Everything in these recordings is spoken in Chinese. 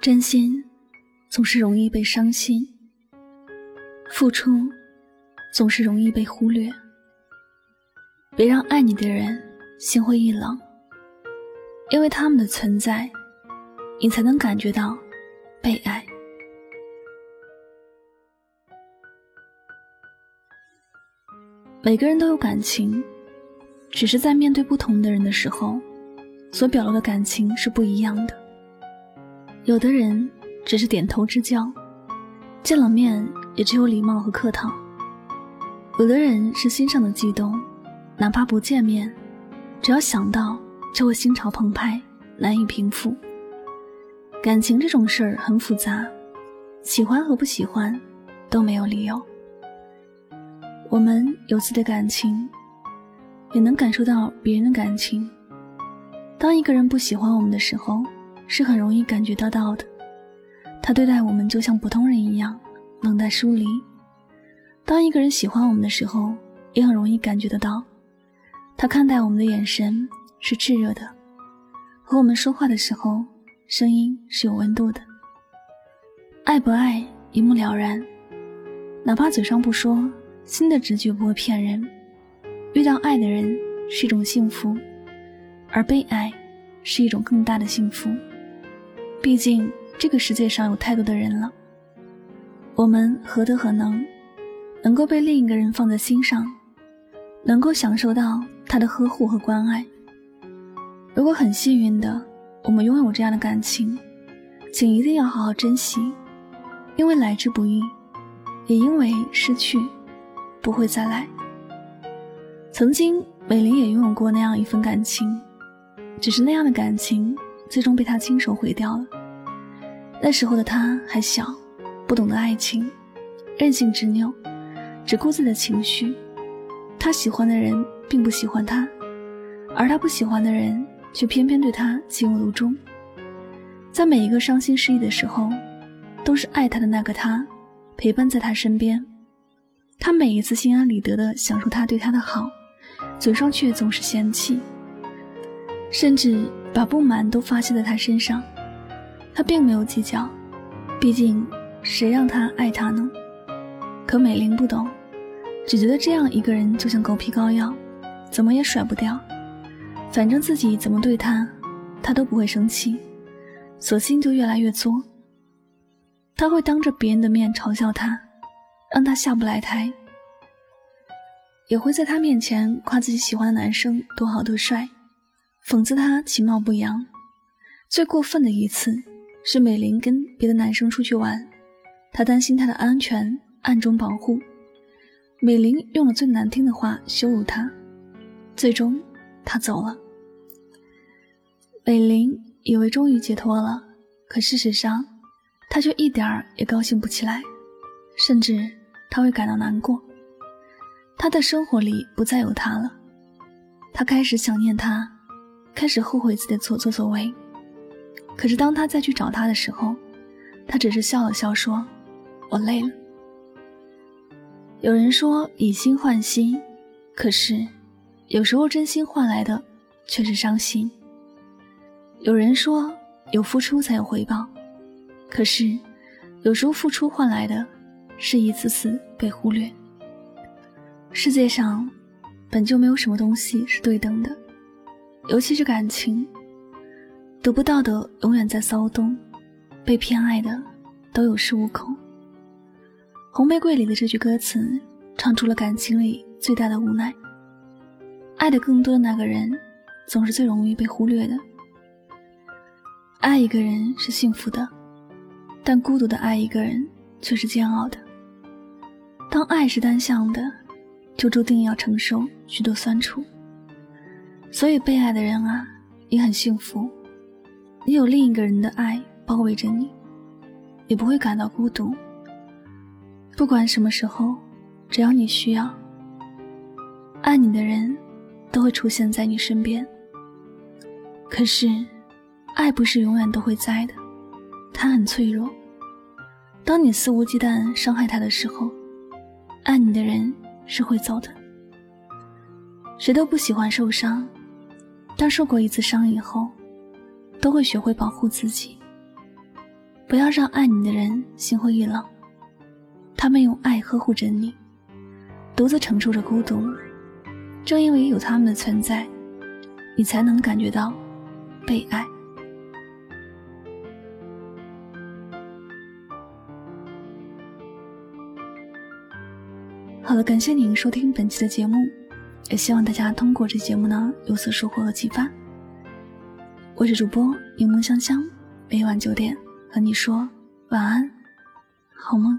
真心总是容易被伤心，付出总是容易被忽略。别让爱你的人心灰意冷，因为他们的存在，你才能感觉到被爱。每个人都有感情，只是在面对不同的人的时候，所表露的感情是不一样的。有的人只是点头之交，见了面也只有礼貌和客套；有的人是心上的悸动，哪怕不见面，只要想到就会心潮澎湃，难以平复。感情这种事儿很复杂，喜欢和不喜欢都没有理由。我们有自己的感情，也能感受到别人的感情。当一个人不喜欢我们的时候，是很容易感觉得到的。他对待我们就像普通人一样，冷淡疏离。当一个人喜欢我们的时候，也很容易感觉得到，他看待我们的眼神是炽热的，和我们说话的时候，声音是有温度的。爱不爱一目了然，哪怕嘴上不说。心的直觉不会骗人，遇到爱的人是一种幸福，而被爱是一种更大的幸福。毕竟这个世界上有太多的人了，我们何德何能，能够被另一个人放在心上，能够享受到他的呵护和关爱？如果很幸运的我们拥有这样的感情，请一定要好好珍惜，因为来之不易，也因为失去。不会再来。曾经，美玲也拥有过那样一份感情，只是那样的感情最终被他亲手毁掉了。那时候的他还小，不懂得爱情，任性执拗，只顾自己的情绪。他喜欢的人并不喜欢他，而他不喜欢的人却偏偏对他情有独钟。在每一个伤心失意的时候，都是爱他的那个他陪伴在他身边。他每一次心安理得的享受他对他的好，嘴上却总是嫌弃，甚至把不满都发泄在他身上。他并没有计较，毕竟谁让他爱他呢？可美玲不懂，只觉得这样一个人就像狗皮膏药，怎么也甩不掉。反正自己怎么对他，他都不会生气，索性就越来越作。他会当着别人的面嘲笑他。让他下不来台，也会在他面前夸自己喜欢的男生多好多帅，讽刺他其貌不扬。最过分的一次是美玲跟别的男生出去玩，他担心他的安全，暗中保护。美玲用了最难听的话羞辱他，最终他走了。美玲以为终于解脱了，可事实上，他却一点儿也高兴不起来，甚至。他会感到难过，他的生活里不再有他了，他开始想念他，开始后悔自己的所作所为。可是当他再去找他的时候，他只是笑了笑，说：“我累了。”有人说以心换心，可是有时候真心换来的却是伤心。有人说有付出才有回报，可是有时候付出换来的。是一次次被忽略。世界上本就没有什么东西是对等的，尤其是感情，得不到的永远在骚动，被偏爱的都有恃无恐。《红玫瑰》里的这句歌词，唱出了感情里最大的无奈。爱的更多的那个人，总是最容易被忽略的。爱一个人是幸福的，但孤独的爱一个人却是煎熬的。当爱是单向的，就注定要承受许多酸楚。所以被爱的人啊，也很幸福，你有另一个人的爱包围着你，也不会感到孤独。不管什么时候，只要你需要，爱你的人都会出现在你身边。可是，爱不是永远都会在的，它很脆弱。当你肆无忌惮伤害他的时候，爱你的人是会走的，谁都不喜欢受伤，但受过一次伤以后，都会学会保护自己。不要让爱你的人心灰意冷，他们用爱呵护着你，独自承受着孤独。正因为有他们的存在，你才能感觉到被爱。好了，感谢您收听本期的节目，也希望大家通过这节目呢有所收获和启发。我是主播柠檬香香，每晚九点和你说晚安，好梦。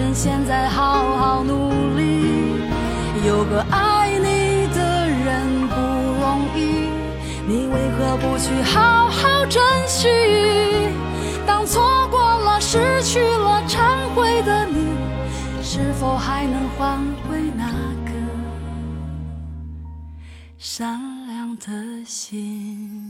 趁现在好好努力。有个爱你的人不容易。你为何不去好好珍惜？当错过了、失去了、忏悔的你，是否还能换回那颗善良的心？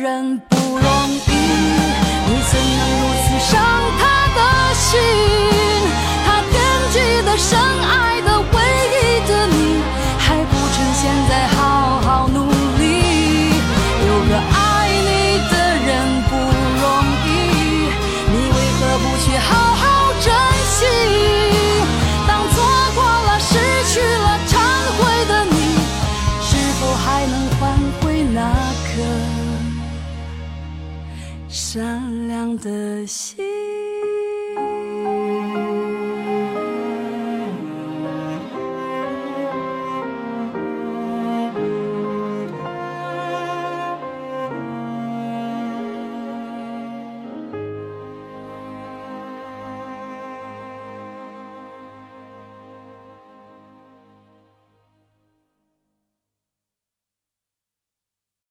人不的心。